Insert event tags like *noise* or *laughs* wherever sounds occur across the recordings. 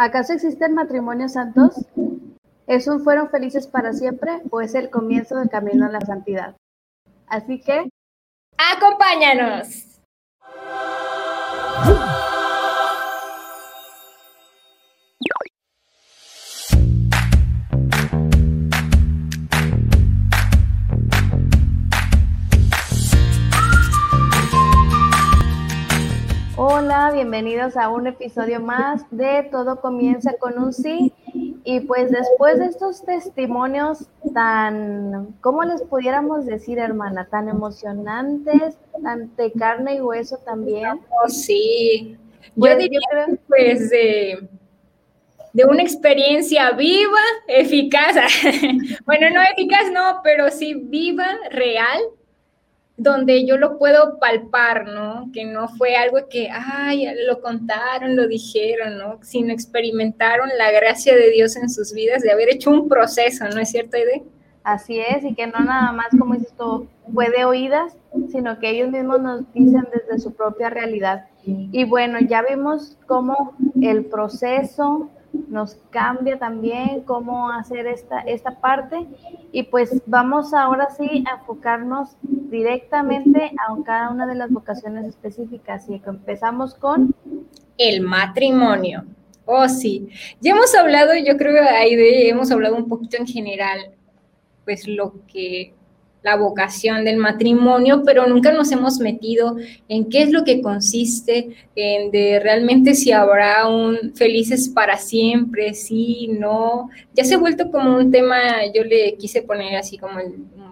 ¿Acaso existen matrimonios santos? ¿Esos fueron felices para siempre o es el comienzo del camino a la santidad? Así que... ¡Acompáñanos! Hola, bienvenidos a un episodio más de Todo comienza con un sí. Y pues después de estos testimonios tan, ¿cómo les pudiéramos decir, hermana? Tan emocionantes, tan de carne y hueso también. Oh, sí. Yo diría, pues, de, de una experiencia viva, eficaz. *laughs* bueno, no eficaz, no, pero sí viva, real, donde yo lo puedo palpar, ¿no? Que no fue algo que, ay, lo contaron, lo dijeron, ¿no? Sino experimentaron la gracia de Dios en sus vidas de haber hecho un proceso, ¿no es cierto, Aide? Así es, y que no nada más, como dices tú, fue de oídas, sino que ellos mismos nos dicen desde su propia realidad. Y bueno, ya vimos cómo el proceso nos cambia también cómo hacer esta, esta parte y pues vamos ahora sí a enfocarnos directamente a cada una de las vocaciones específicas y empezamos con el matrimonio. Oh, sí. Ya hemos hablado, yo creo que ahí de, hemos hablado un poquito en general, pues lo que la vocación del matrimonio, pero nunca nos hemos metido en qué es lo que consiste, en de realmente si habrá un felices para siempre, sí, no. Ya se ha vuelto como un tema, yo le quise poner así como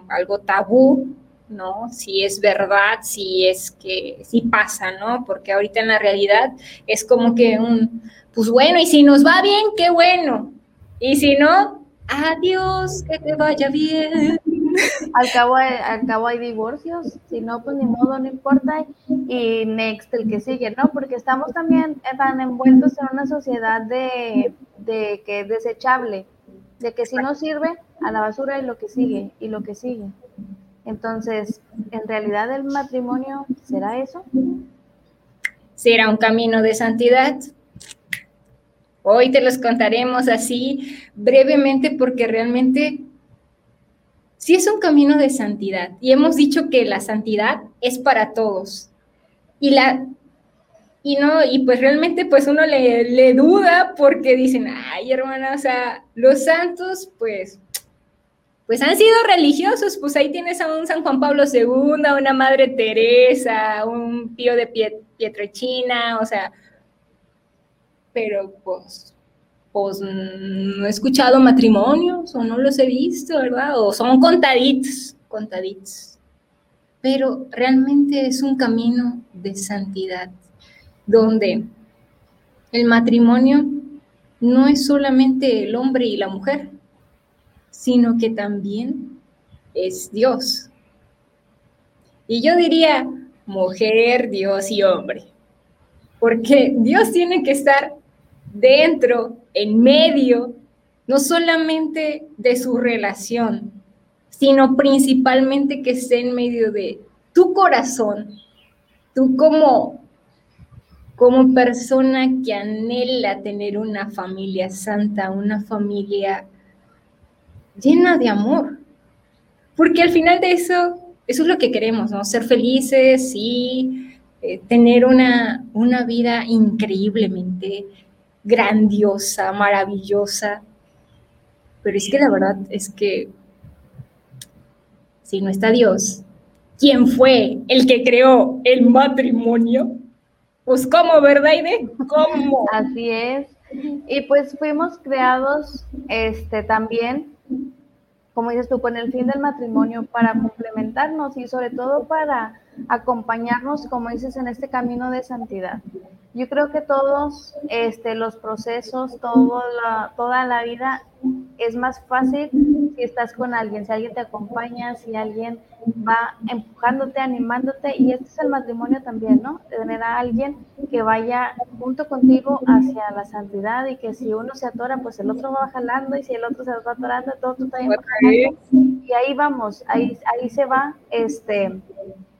algo tabú, ¿no? Si es verdad, si es que sí pasa, ¿no? Porque ahorita en la realidad es como que un, pues bueno, y si nos va bien, qué bueno. Y si no, adiós, que te vaya bien. Al cabo, hay, al cabo hay divorcios, si no, pues ni modo, no importa. Y next, el que sigue, ¿no? Porque estamos también tan envueltos en una sociedad de, de que es desechable, de que si no sirve, a la basura y lo que sigue, y lo que sigue. Entonces, ¿en realidad el matrimonio será eso? ¿Será un camino de santidad? Hoy te los contaremos así brevemente porque realmente sí es un camino de santidad y hemos dicho que la santidad es para todos. Y la y no, y pues realmente pues uno le, le duda porque dicen, ay hermana, o sea, los santos pues pues han sido religiosos, pues ahí tienes a un San Juan Pablo II, a una Madre Teresa, un Pío de Pietrechina, o sea, pero pues pues no he escuchado matrimonios o no los he visto, ¿verdad? O son contaditos, contaditos. Pero realmente es un camino de santidad, donde el matrimonio no es solamente el hombre y la mujer, sino que también es Dios. Y yo diría mujer, Dios y hombre, porque Dios tiene que estar dentro, en medio, no solamente de su relación, sino principalmente que esté en medio de tu corazón, tú como, como persona que anhela tener una familia santa, una familia llena de amor. Porque al final de eso, eso es lo que queremos, ¿no? Ser felices y eh, tener una, una vida increíblemente grandiosa, maravillosa. Pero es que la verdad es que si no está Dios, ¿quién fue el que creó el matrimonio? Pues cómo, ¿verdad, Ide? ¿Cómo? Así es. Y pues fuimos creados este, también, como dices tú, con el fin del matrimonio para complementarnos y sobre todo para acompañarnos, como dices, en este camino de santidad. Yo creo que todos este, los procesos, todo la, toda la vida es más fácil si estás con alguien, si alguien te acompaña, si alguien va empujándote, animándote. Y este es el matrimonio también, ¿no? Tener a alguien que vaya junto contigo hacia la santidad y que si uno se atora, pues el otro va jalando y si el otro se va atorando, todo también Y ahí vamos, ahí, ahí se va este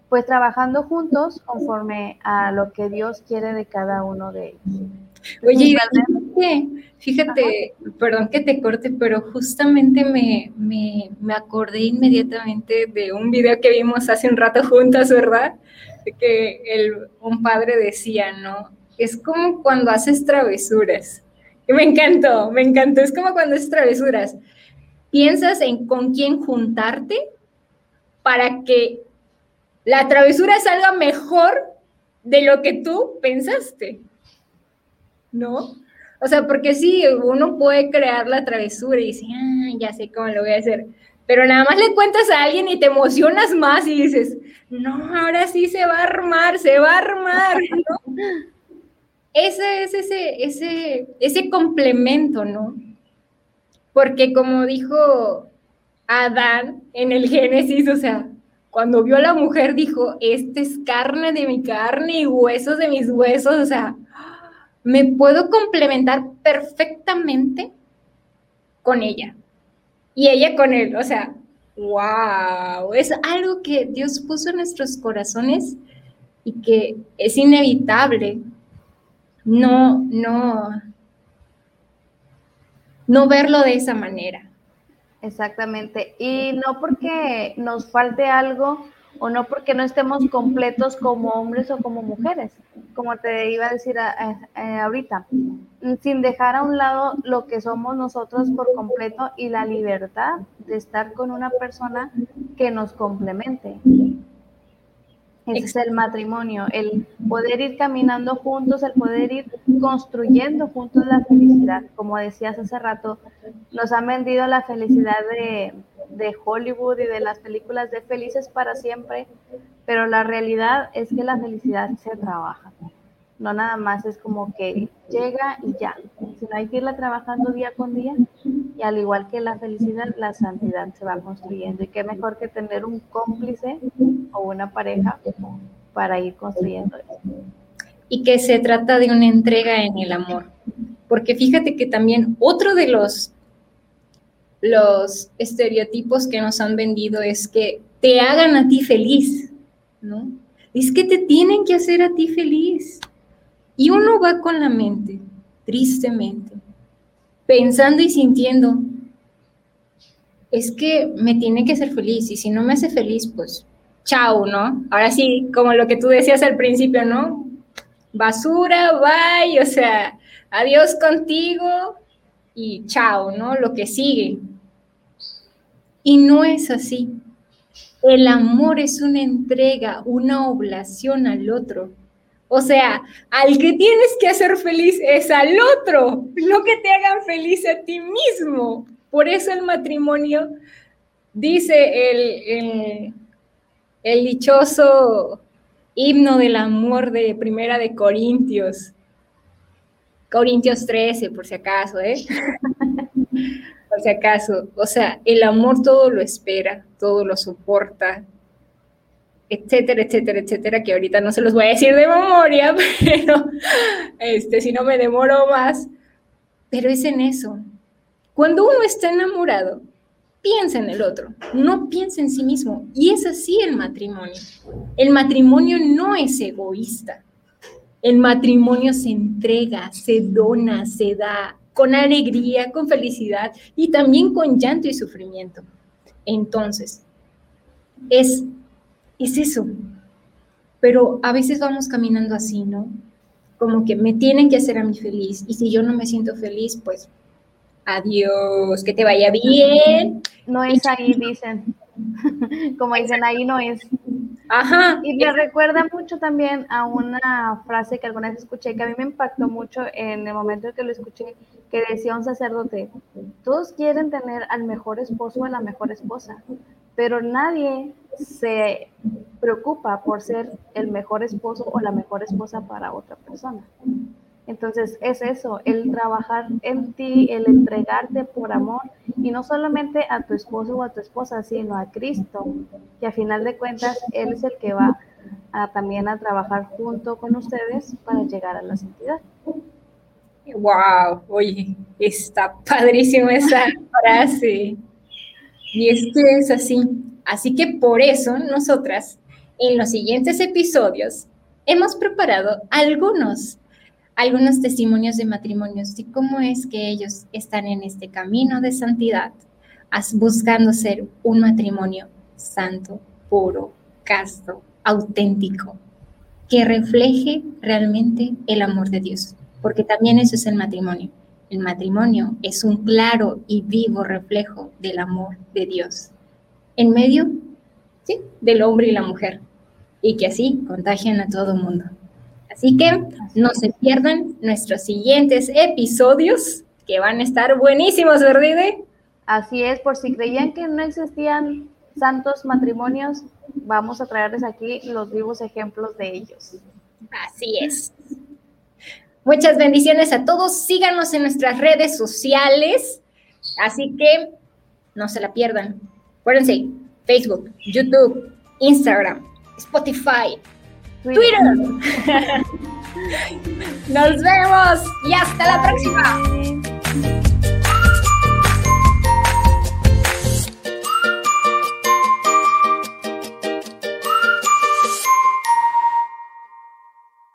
pues trabajando juntos conforme a lo que Dios quiere de cada uno de ellos. Oye, Fíjate, perdón que te corte, pero justamente me, me, me, acordé inmediatamente de un video que vimos hace un rato juntas, ¿verdad? Que el, un padre decía, ¿no? Es como cuando haces travesuras. Y me encantó, me encantó. Es como cuando haces travesuras. Piensas en con quién juntarte para que la travesura salga mejor de lo que tú pensaste. ¿No? O sea, porque sí, uno puede crear la travesura y dice, ah, ya sé cómo lo voy a hacer. Pero nada más le cuentas a alguien y te emocionas más y dices, no, ahora sí se va a armar, se va a armar, ¿no? *laughs* Ese es ese, ese, ese complemento, ¿no? Porque como dijo Adán en el Génesis, o sea, cuando vio a la mujer dijo, este es carne de mi carne y huesos de mis huesos, o sea, me puedo complementar perfectamente con ella. Y ella con él, o sea, wow, es algo que Dios puso en nuestros corazones y que es inevitable no, no, no verlo de esa manera. Exactamente. Y no porque nos falte algo o no porque no estemos completos como hombres o como mujeres, como te iba a decir eh, ahorita, sin dejar a un lado lo que somos nosotros por completo y la libertad de estar con una persona que nos complemente. Ese es el matrimonio, el poder ir caminando juntos, el poder ir construyendo juntos la felicidad. Como decías hace rato, nos han vendido la felicidad de, de Hollywood y de las películas de felices para siempre, pero la realidad es que la felicidad se trabaja. No nada más es como que llega y ya, sino hay que irla trabajando día con día y al igual que la felicidad, la santidad se va construyendo. Y qué mejor que tener un cómplice o una pareja para ir construyendo eso. Y que se trata de una entrega en el amor. Porque fíjate que también otro de los, los estereotipos que nos han vendido es que te hagan a ti feliz, ¿no? Es que te tienen que hacer a ti feliz. Y uno va con la mente, tristemente, pensando y sintiendo, es que me tiene que hacer feliz y si no me hace feliz, pues chao, ¿no? Ahora sí, como lo que tú decías al principio, ¿no? Basura, bye, o sea, adiós contigo y chao, ¿no? Lo que sigue. Y no es así. El amor es una entrega, una oblación al otro. O sea, al que tienes que hacer feliz es al otro, no que te hagan feliz a ti mismo. Por eso el matrimonio, dice el, el, dichoso himno del amor de Primera de Corintios, Corintios 13, por si acaso, ¿eh? *laughs* por si acaso. O sea, el amor todo lo espera, todo lo soporta, etcétera, etcétera, etcétera, que ahorita no se los voy a decir de memoria, *laughs* pero este, si no me demoro más, pero es en eso. Cuando uno está enamorado, piensa en el otro, no piensa en sí mismo. Y es así el matrimonio. El matrimonio no es egoísta. El matrimonio se entrega, se dona, se da con alegría, con felicidad y también con llanto y sufrimiento. Entonces, es es eso. Pero a veces vamos caminando así, ¿no? Como que me tienen que hacer a mí feliz y si yo no me siento feliz, pues adiós, que te vaya bien. No es ahí, dicen. *laughs* Como dicen, ahí no es. Ajá. Y me recuerda mucho también a una frase que alguna vez escuché, que a mí me impactó mucho en el momento en que lo escuché, que decía un sacerdote, todos quieren tener al mejor esposo o a la mejor esposa, pero nadie se preocupa por ser el mejor esposo o la mejor esposa para otra persona. Entonces es eso, el trabajar en ti, el entregarte por amor y no solamente a tu esposo o a tu esposa, sino a Cristo, que a final de cuentas Él es el que va también a trabajar junto con ustedes para llegar a la santidad. Wow, oye, está padrísima esa frase. Y es que es así. Así que por eso nosotras en los siguientes episodios hemos preparado algunos, algunos testimonios de matrimonios y cómo es que ellos están en este camino de santidad, buscando ser un matrimonio santo, puro, casto, auténtico, que refleje realmente el amor de Dios, porque también eso es el matrimonio. El matrimonio es un claro y vivo reflejo del amor de Dios en medio ¿sí? del hombre y la mujer, y que así contagian a todo el mundo. Así que no se pierdan nuestros siguientes episodios que van a estar buenísimos, ¿verdad? Así es, por si creían que no existían santos matrimonios, vamos a traerles aquí los vivos ejemplos de ellos. Así es. Muchas bendiciones a todos. Síganos en nuestras redes sociales. Así que no se la pierdan. Acuérdense, Facebook, YouTube, Instagram, Spotify, Twitter. *laughs* Nos vemos y hasta la próxima.